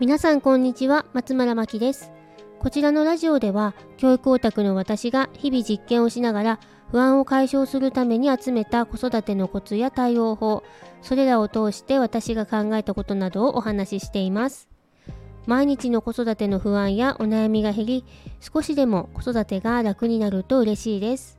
皆さんこんにちは松村真希です。こちらのラジオでは教育オタクの私が日々実験をしながら不安を解消するために集めた子育てのコツや対応法それらを通して私が考えたことなどをお話ししています。毎日の子育ての不安やお悩みが減り少しでも子育てが楽になると嬉しいです、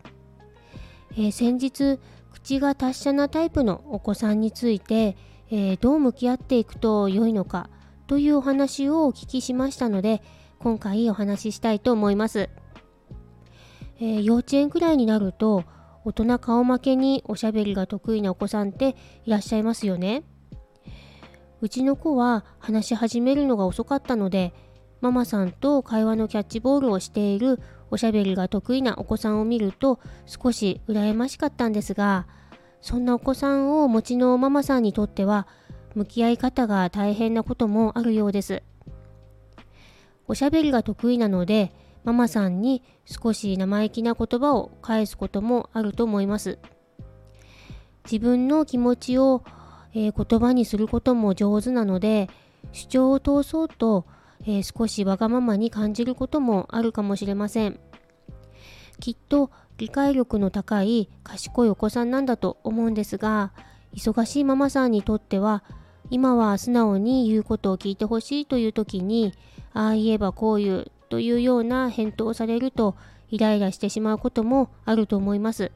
えー、先日口が達者なタイプのお子さんについて、えー、どう向き合っていくと良いのかというお話をお聞きしましたので今回お話ししたいと思います、えー、幼稚園くらいになると大人顔負けにおしゃべりが得意なお子さんっていらっしゃいますよね。うちの子は話し始めるのが遅かったのでママさんと会話のキャッチボールをしているおしゃべりが得意なお子さんを見ると少し羨ましかったんですがそんなお子さんをお持ちのママさんにとっては向き合い方が大変なこともあるようです。おしゃべりが得意なので、ママさんに少し生意気な言葉を返すこともあると思います。自分の気持ちを、えー、言葉にすることも上手なので、主張を通そうと、えー、少しわがままに感じることもあるかもしれません。きっと理解力の高い賢いお子さんなんだと思うんですが、忙しいママさんにとっては今は素直に言うことを聞いてほしいという時にああ言えばこう言うというような返答をされるとイライラしてしまうこともあると思います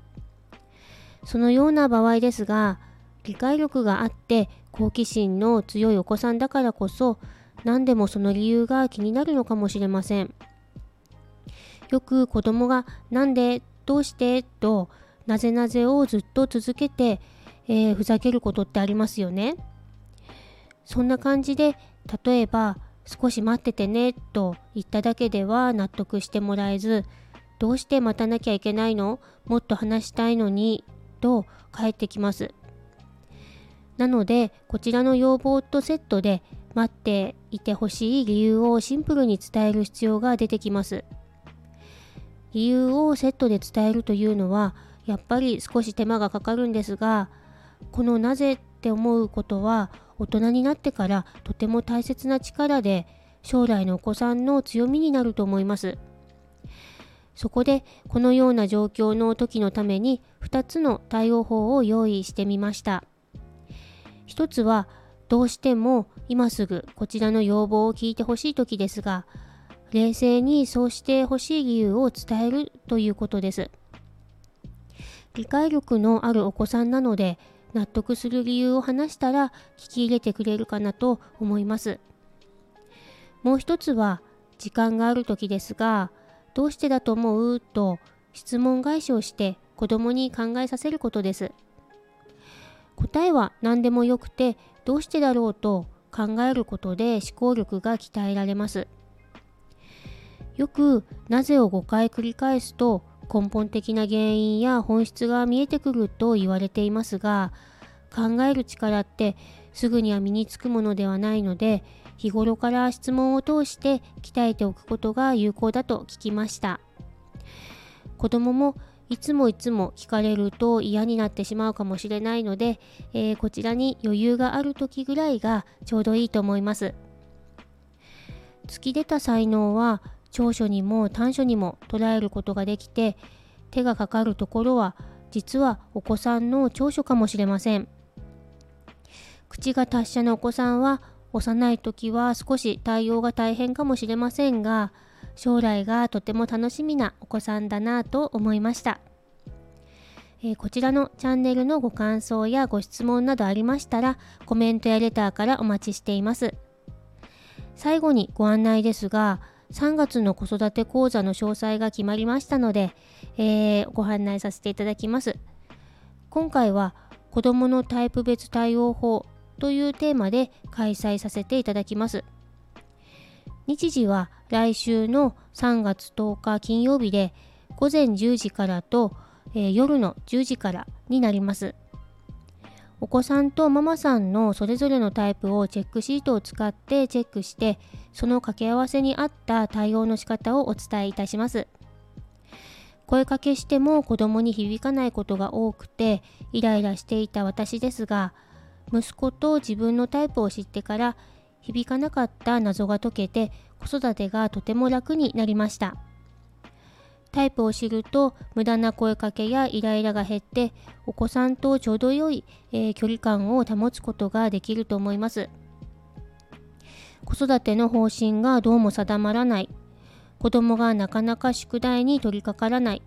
そのような場合ですが理解力があって好奇心の強いお子さんだからこそ何でもその理由が気になるのかもしれませんよく子供が「なんで?」「どうして?」となぜなぜをずっと続けてえー、ふざけることってありますよね。そんな感じで例えば少し待っててねと言っただけでは納得してもらえずどうして待たなきゃいけないの？もっと話したいのにと返ってきます。なのでこちらの要望とセットで待っていてほしい理由をシンプルに伝える必要が出てきます。理由をセットで伝えるというのはやっぱり少し手間がかかるんですがこのなぜって思うことは大人になってからとても大切な力で将来のお子さんの強みになると思います。そこでこのような状況の時のために2つの対応法を用意してみました。1つはどうしても今すぐこちらの要望を聞いてほしい時ですが冷静にそうしてほしい理由を伝えるということです。理解力のあるお子さんなので納得する理由を話したら聞き入れてくれるかなと思います。もう一つは時間がある時ですがどうしてだと思う？と質問返しをして子供に考えさせることです。答えは何でもよくてどうしてだろうと考えることで思考力が鍛えられます。よくなぜを5回繰り返すと根本的な原因や本質が見えてくると言われていますが考える力ってすぐには身につくものではないので日頃から質問を通して鍛えておくことが有効だと聞きました。子供もいつもいつも聞かれると嫌になってしまうかもしれないので、えー、こちらに余裕がある時ぐらいがちょうどいいと思います。突き出た才能は長所にも短所にも捉えることができて手がかかるところは実はお子さんの長所かもしれません。口が達者なお子さんは幼い時は少し対応が大変かもしれませんが将来がとても楽しみなお子さんだなと思いました、えー、こちらのチャンネルのご感想やご質問などありましたらコメントやレターからお待ちしています。最後にご案内ですが3月の子育て講座の詳細が決まりましたので、えー、ご案内させていただきます。今回は子どものタイプ別対応法というテーマで開催させていただきます。日時は来週の3月10日金曜日で午前10時からと、えー、夜の10時からになります。お子さんとママさんのそれぞれのタイプをチェックシートを使ってチェックしてその掛け合わせに合った対応の仕方をお伝えいたします。声かけしても子供に響かないことが多くてイライラしていた私ですが息子と自分のタイプを知ってから響かなかった謎が解けて子育てがとても楽になりました。タイプを知ると無駄な声かけやイライラが減ってお子さんとちょうど良い、えー、距離感を保つことができると思います。子育ての方針がどうも定まらない。子供がなかなか宿題に取り掛からない。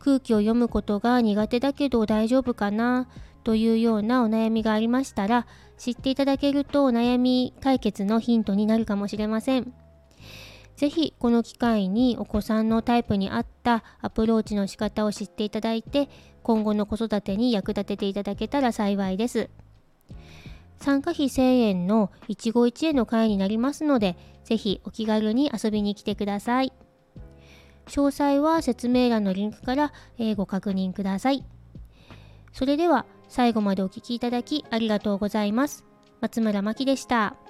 空気を読むことが苦手だけど大丈夫かなというようなお悩みがありましたら知っていただけるとお悩み解決のヒントになるかもしれません。ぜひこの機会にお子さんのタイプに合ったアプローチの仕方を知っていただいて今後の子育てに役立てていただけたら幸いです。参加費1000円の一期一会の会になりますのでぜひお気軽に遊びに来てください。詳細は説明欄のリンクから、ご確認ください。それでは最後までお聴きいただきありがとうございます。松村真希でした。